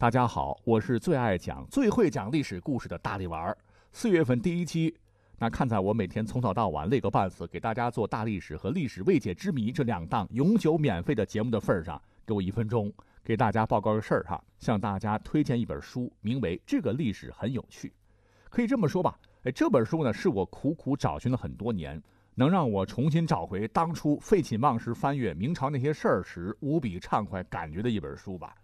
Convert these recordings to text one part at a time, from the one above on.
大家好，我是最爱讲、最会讲历史故事的大力丸儿。四月份第一期，那看在我每天从早到晚累个半死，给大家做大历史和历史未解之谜这两档永久免费的节目的份上，给我一分钟，给大家报告个事儿哈，向大家推荐一本书，名为《这个历史很有趣》。可以这么说吧，哎，这本书呢是我苦苦找寻了很多年，能让我重新找回当初废寝忘食翻阅明朝那些事儿时无比畅快感觉的一本书吧。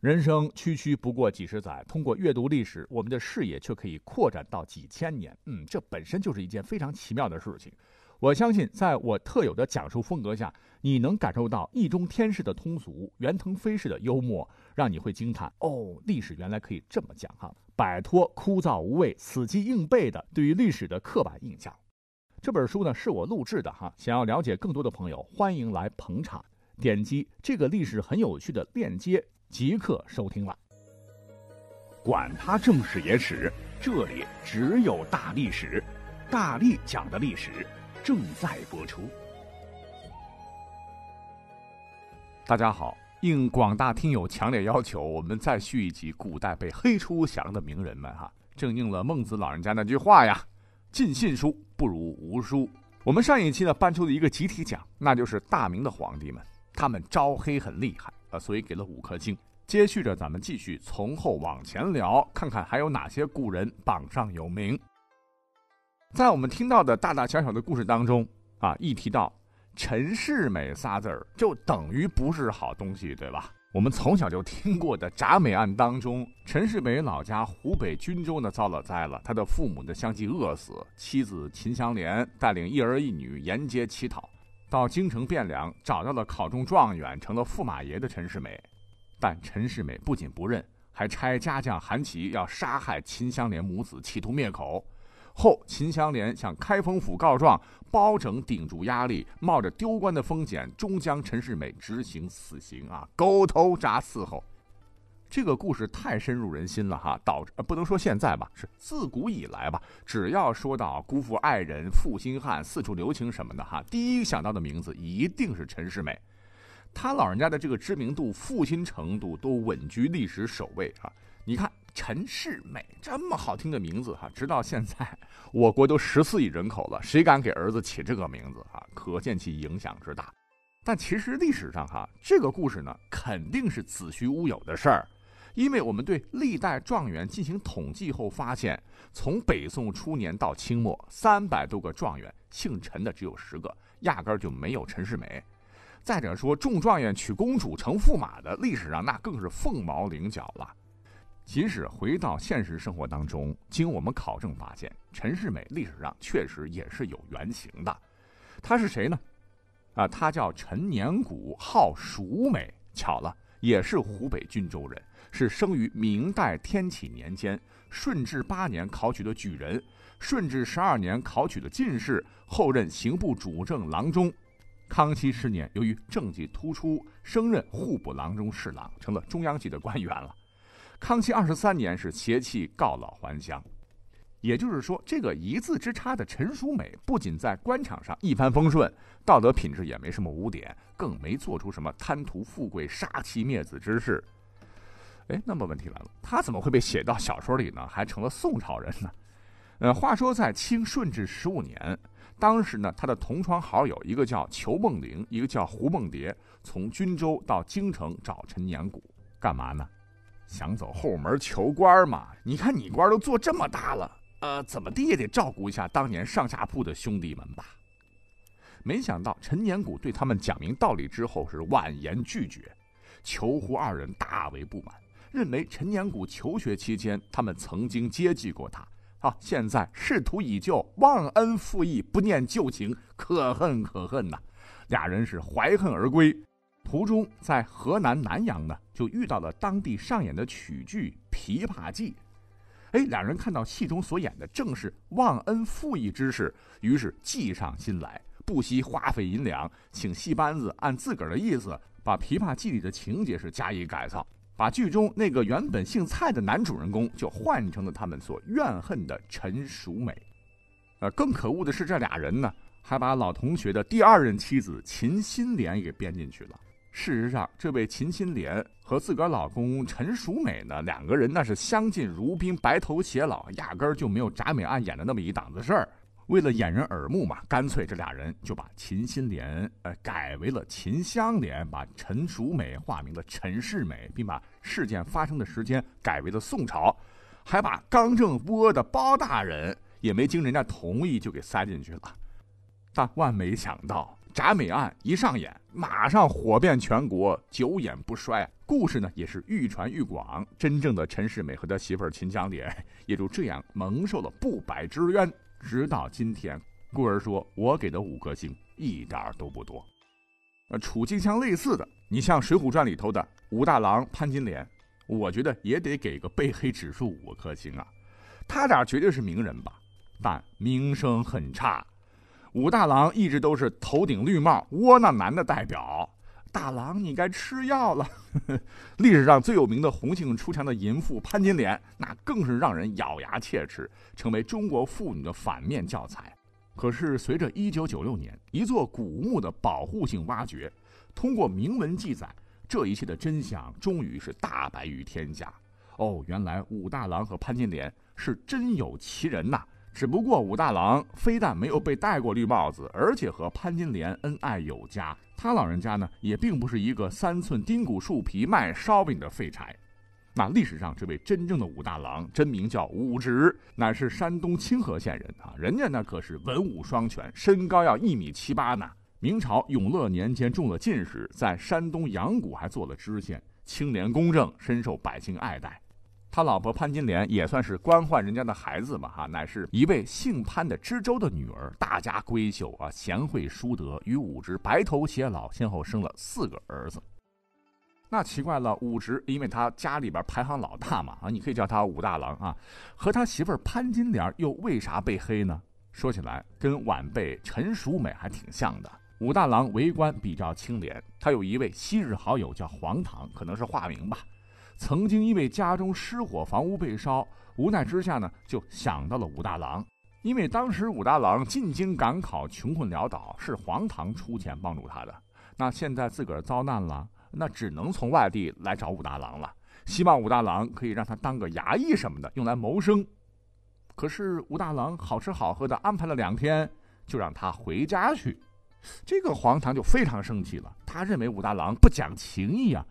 人生区区不过几十载，通过阅读历史，我们的视野却可以扩展到几千年。嗯，这本身就是一件非常奇妙的事情。我相信，在我特有的讲述风格下，你能感受到易中天式的通俗，袁腾飞式的幽默，让你会惊叹：哦，历史原来可以这么讲哈！摆脱枯燥无味、死记硬背的对于历史的刻板印象。这本书呢，是我录制的哈。想要了解更多的朋友，欢迎来捧场，点击这个历史很有趣的链接。即刻收听了。管他正史野史，这里只有大历史，大力讲的历史正在播出。大家好，应广大听友强烈要求，我们再续一集古代被黑出翔的名人们哈，正应了孟子老人家那句话呀：“尽信书不如无书。”我们上一期呢搬出了一个集体奖，那就是大明的皇帝们，他们招黑很厉害啊。所以给了五颗星。接续着，咱们继续从后往前聊，看看还有哪些古人榜上有名。在我们听到的大大小小的故事当中，啊，一提到陈世美仨字儿，就等于不是好东西，对吧？我们从小就听过的铡美案当中，陈世美老家湖北均州呢遭了灾了，他的父母呢相继饿死，妻子秦香莲带领一儿一女沿街乞讨。到京城汴梁，找到了考中状元、成了驸马爷的陈世美，但陈世美不仅不认，还差家将韩琦要杀害秦香莲母子，企图灭口。后秦香莲向开封府告状，包拯顶住压力，冒着丢官的风险，终将陈世美执行死刑啊，狗头铡伺候。这个故事太深入人心了哈，导致不能说现在吧，是自古以来吧，只要说到辜负爱人、负心汉、四处留情什么的哈，第一想到的名字一定是陈世美。他老人家的这个知名度、负心程度都稳居历史首位啊！你看陈世美这么好听的名字哈，直到现在我国都十四亿人口了，谁敢给儿子起这个名字啊？可见其影响之大。但其实历史上哈，这个故事呢，肯定是子虚乌有的事儿。因为我们对历代状元进行统计后发现，从北宋初年到清末，三百多个状元姓陈的只有十个，压根儿就没有陈世美。再者说，中状元娶公主成驸马的，历史上那更是凤毛麟角了。即使回到现实生活当中，经我们考证发现，陈世美历史上确实也是有原型的。他是谁呢？啊，他叫陈年谷，号蜀美。巧了，也是湖北均州人。是生于明代天启年间，顺治八年考取的举人，顺治十二年考取的进士，后任刑部主政郎中。康熙十年，由于政绩突出，升任户部郎中侍郎，成了中央级的官员了。康熙二十三年是携妻告老还乡。也就是说，这个一字之差的陈淑美，不仅在官场上一帆风顺，道德品质也没什么污点，更没做出什么贪图富贵、杀妻灭子之事。哎，那么问题来了，他怎么会被写到小说里呢？还成了宋朝人呢？呃，话说在清顺治十五年，当时呢，他的同窗好友一个叫裘梦玲，一个叫胡梦蝶，从均州到京城找陈年谷，干嘛呢？想走后门求官嘛？你看你官都做这么大了，呃，怎么地也得照顾一下当年上下铺的兄弟们吧？没想到陈年谷对他们讲明道理之后是婉言拒绝，裘胡二人大为不满。认为陈年谷求学期间，他们曾经接济过他，啊，现在仕途已就，忘恩负义，不念旧情，可恨可恨呐！俩人是怀恨而归，途中在河南南阳呢，就遇到了当地上演的曲剧《琵琶记》。哎，两人看到戏中所演的正是忘恩负义之事，于是计上心来，不惜花费银两，请戏班子按自个儿的意思，把《琵琶记》里的情节是加以改造。把剧中那个原本姓蔡的男主人公就换成了他们所怨恨的陈淑美，呃，更可恶的是这俩人呢，还把老同学的第二任妻子秦心莲给编进去了。事实上，这位秦心莲和自个儿老公陈淑美呢，两个人那是相敬如宾，白头偕老，压根儿就没有铡美案演的那么一档子事儿。为了掩人耳目嘛，干脆这俩人就把秦心莲呃改为了秦香莲，把陈淑美化名了陈世美，并把事件发生的时间改为了宋朝，还把刚正不阿的包大人也没经人家同意就给塞进去了。但万没想到。铡美案一上演，马上火遍全国，久演不衰。故事呢也是愈传愈广。真正的陈世美和他媳妇秦香莲也就这样蒙受了不白之冤。直到今天，故而说我给的五颗星一点都不多。呃，处境相类似的，你像《水浒传》里头的武大郎潘金莲，我觉得也得给个被黑指数五颗星啊。他俩绝对是名人吧，但名声很差。武大郎一直都是头顶绿帽、窝囊男的代表。大郎，你该吃药了。历史上最有名的红杏出墙的淫妇潘金莲，那更是让人咬牙切齿，成为中国妇女的反面教材。可是，随着1996年一座古墓的保护性挖掘，通过铭文记载，这一切的真相终于是大白于天下。哦，原来武大郎和潘金莲是真有其人呐！只不过武大郎非但没有被戴过绿帽子，而且和潘金莲恩爱有加。他老人家呢，也并不是一个三寸丁骨树皮卖烧饼的废柴。那历史上这位真正的武大郎，真名叫武直，乃是山东清河县人啊。人家那可是文武双全，身高要一米七八呢。明朝永乐年间中了进士，在山东阳谷还做了知县，清廉公正，深受百姓爱戴。他老婆潘金莲也算是官宦人家的孩子嘛，哈，乃是一位姓潘的知州的女儿，大家闺秀啊，贤惠淑德，与武直白头偕老，先后生了四个儿子。那奇怪了，武直因为他家里边排行老大嘛，啊，你可以叫他武大郎啊，和他媳妇潘金莲又为啥被黑呢？说起来跟晚辈陈淑美还挺像的。武大郎为官比较清廉，他有一位昔日好友叫黄堂，可能是化名吧。曾经因为家中失火，房屋被烧，无奈之下呢，就想到了武大郎。因为当时武大郎进京赶考，穷困潦倒，是黄堂出钱帮助他的。那现在自个儿遭难了，那只能从外地来找武大郎了，希望武大郎可以让他当个衙役什么的，用来谋生。可是武大郎好吃好喝的安排了两天，就让他回家去。这个黄堂就非常生气了，他认为武大郎不讲情义啊。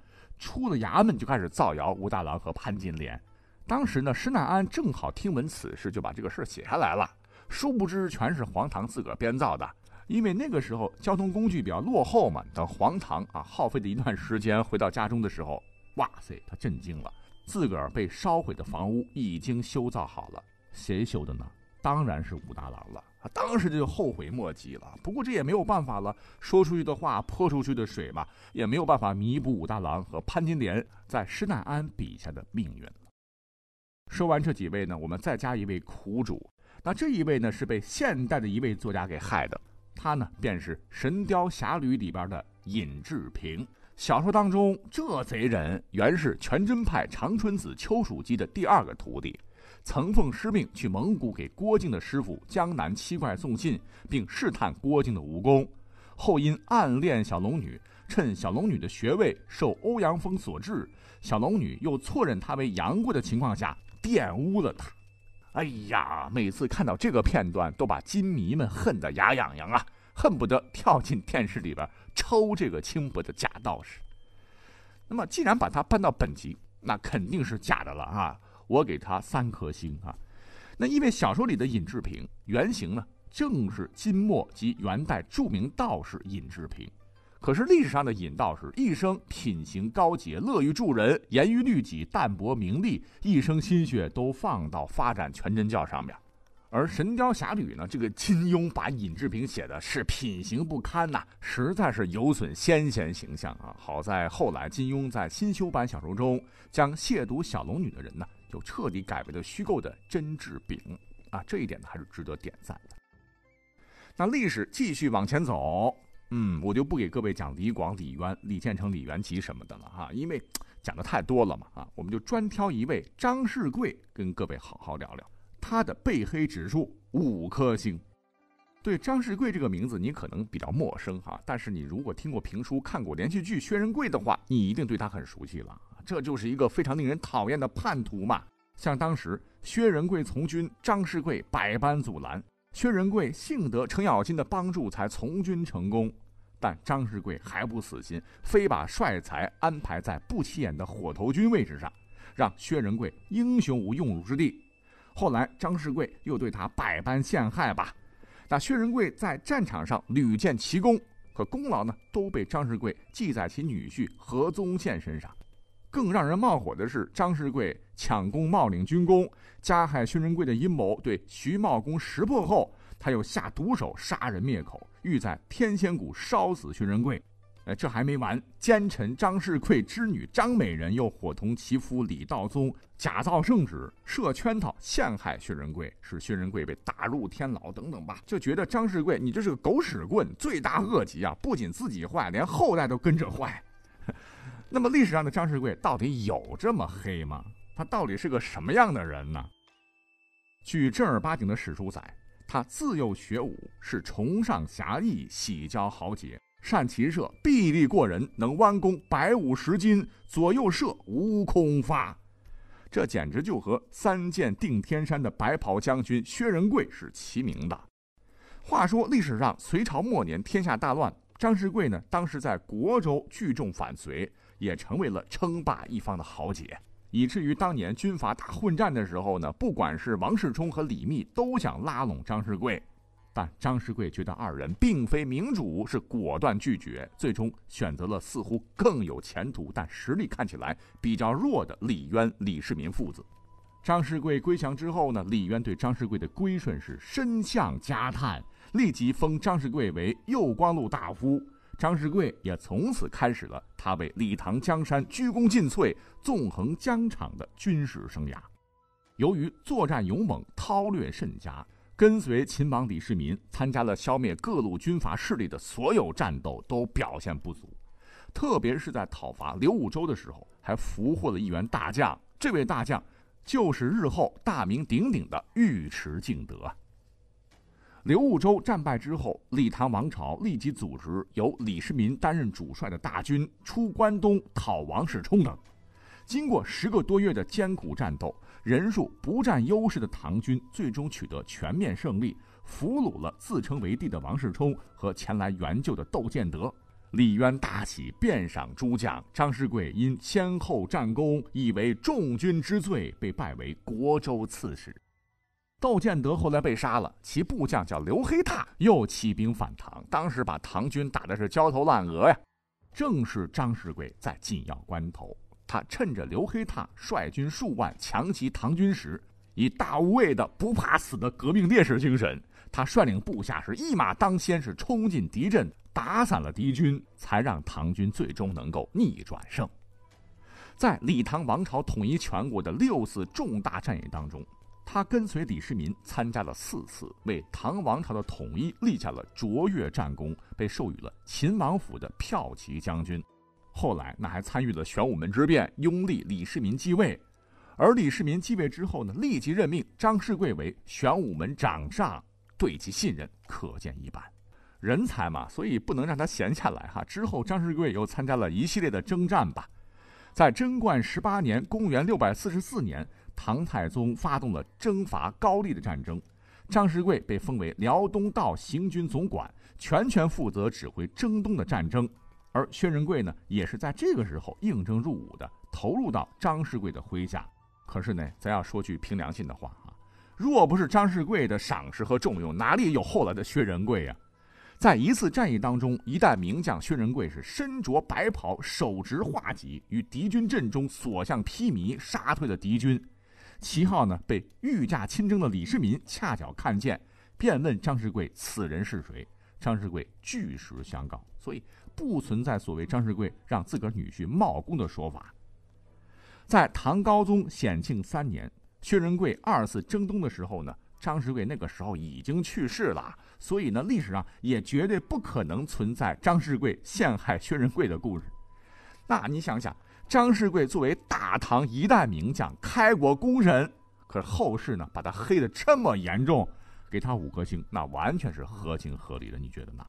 出了衙门就开始造谣武大郎和潘金莲。当时呢，施耐庵正好听闻此事，就把这个事写下来了。殊不知全是黄堂自个儿编造的，因为那个时候交通工具比较落后嘛。等黄堂啊耗费的一段时间回到家中的时候，哇塞，他震惊了，自个儿被烧毁的房屋已经修造好了。谁修的呢？当然是武大郎了。当时就后悔莫及了，不过这也没有办法了。说出去的话，泼出去的水嘛，也没有办法弥补武大郎和潘金莲在施耐庵笔下的命运。说完这几位呢，我们再加一位苦主。那这一位呢，是被现代的一位作家给害的，他呢便是《神雕侠侣》里边的尹志平。小说当中，这贼人原是全真派长春子丘处机的第二个徒弟。曾奉师命去蒙古给郭靖的师傅江南七怪送信，并试探郭靖的武功。后因暗恋小龙女，趁小龙女的穴位受欧阳锋所制，小龙女又错认他为杨过的情况下，玷污了他。哎呀，每次看到这个片段，都把金迷们恨得牙痒痒啊，恨不得跳进电视里边抽这个轻薄的假道士。那么，既然把它搬到本集，那肯定是假的了啊。我给他三颗星啊，那因为小说里的尹志平原型呢，正是金末及元代著名道士尹志平。可是历史上的尹道士一生品行高洁，乐于助人，严于律己，淡泊名利，一生心血都放到发展全真教上面。而《神雕侠侣》呢，这个金庸把尹志平写的是品行不堪呐，实在是有损先贤形象啊。好在后来金庸在新修版小说中，将亵渎小龙女的人呢。就彻底改为了虚构的甄志丙啊，这一点呢还是值得点赞的。那历史继续往前走，嗯，我就不给各位讲李广、李渊、李建成、李元吉什么的了哈，因为讲的太多了嘛啊，我们就专挑一位张世贵跟各位好好聊聊他的被黑指数五颗星。对张世贵这个名字你可能比较陌生哈，但是你如果听过评书、看过连续剧《薛仁贵》的话，你一定对他很熟悉了。这就是一个非常令人讨厌的叛徒嘛。像当时薛仁贵从军，张世贵百般阻拦，薛仁贵幸得程咬金的帮助才从军成功，但张世贵还不死心，非把帅才安排在不起眼的火头军位置上，让薛仁贵英雄无用武之地。后来张世贵又对他百般陷害吧。那薛仁贵在战场上屡建奇功，可功劳呢都被张世贵记在其女婿何宗宪身上。更让人冒火的是，张世贵抢功冒领军功，加害薛仁贵的阴谋对徐茂公识破后，他又下毒手杀人灭口，欲在天仙谷烧死薛仁贵。呃，这还没完，奸臣张世贵之女张美人又伙同其夫李道宗假造圣旨，设圈套陷害薛仁贵，使薛仁贵被打入天牢等等吧。就觉得张世贵你这是个狗屎棍，罪大恶极啊！不仅自己坏，连后代都跟着坏。那么历史上的张世贵到底有这么黑吗？他到底是个什么样的人呢？据正儿八经的史书载，他自幼学武，是崇尚侠义，喜交豪杰。善骑射，臂力过人，能弯弓百五十斤，左右射无空发。这简直就和三箭定天山的白袍将军薛仁贵是齐名的。话说历史上隋朝末年天下大乱，张世贵呢当时在国州聚众反隋，也成为了称霸一方的豪杰，以至于当年军阀打混战的时候呢，不管是王世充和李密都想拉拢张世贵。但张世贵觉得二人并非明主，是果断拒绝，最终选择了似乎更有前途但实力看起来比较弱的李渊、李世民父子。张世贵归降之后呢，李渊对张世贵的归顺是深相加叹，立即封张世贵为右光禄大夫。张士贵也从此开始了他为李唐江山鞠躬尽瘁、纵横疆场的军事生涯。由于作战勇猛、韬略甚佳。跟随秦王李世民参加了消灭各路军阀势力的所有战斗，都表现不足。特别是在讨伐刘武周的时候，还俘获了一员大将。这位大将就是日后大名鼎鼎的尉迟敬德。刘武周战败之后，李唐王朝立即组织由李世民担任主帅的大军出关东讨王世充等。经过十个多月的艰苦战斗。人数不占优势的唐军最终取得全面胜利，俘虏了自称为帝的王世充和前来援救的窦建德。李渊大喜，遍赏诸将。张世贵因先后战功，以为众军之最，被拜为国州刺史。窦建德后来被杀了，其部将叫刘黑闼，又起兵反唐，当时把唐军打的是焦头烂额呀。正是张世贵在紧要关头。他趁着刘黑闼率军数万强袭唐军时，以大无畏的不怕死的革命烈士精神，他率领部下是一马当先，是冲进敌阵，打散了敌军，才让唐军最终能够逆转胜。在李唐王朝统一全国的六次重大战役当中，他跟随李世民参加了四次，为唐王朝的统一立下了卓越战功，被授予了秦王府的骠骑将军。后来，那还参与了玄武门之变，拥立李世民继位。而李世民继位之后呢，立即任命张世贵为玄武门掌上，对其信任可见一斑。人才嘛，所以不能让他闲下来哈。之后，张世贵又参加了一系列的征战吧。在贞观十八年（公元644年），唐太宗发动了征伐高丽的战争，张世贵被封为辽东道行军总管，全权负责指挥征东的战争。而薛仁贵呢，也是在这个时候应征入伍的，投入到张世贵的麾下。可是呢，咱要说句凭良心的话啊，若不是张世贵的赏识和重用，哪里有后来的薛仁贵呀？在一次战役当中，一代名将薛仁贵是身着白袍，手执画戟，与敌军阵中所向披靡，杀退了敌军。其后呢，被御驾亲征的李世民恰巧看见，便问张世贵此人是谁。张世贵据实相告，所以。不存在所谓张世贵让自个儿女婿冒功的说法。在唐高宗显庆三年，薛仁贵二次征东的时候呢，张世贵那个时候已经去世了，所以呢，历史上也绝对不可能存在张世贵陷害薛仁贵的故事。那你想想，张世贵作为大唐一代名将、开国功臣，可是后世呢把他黑的这么严重，给他五颗星，那完全是合情合理的，你觉得呢？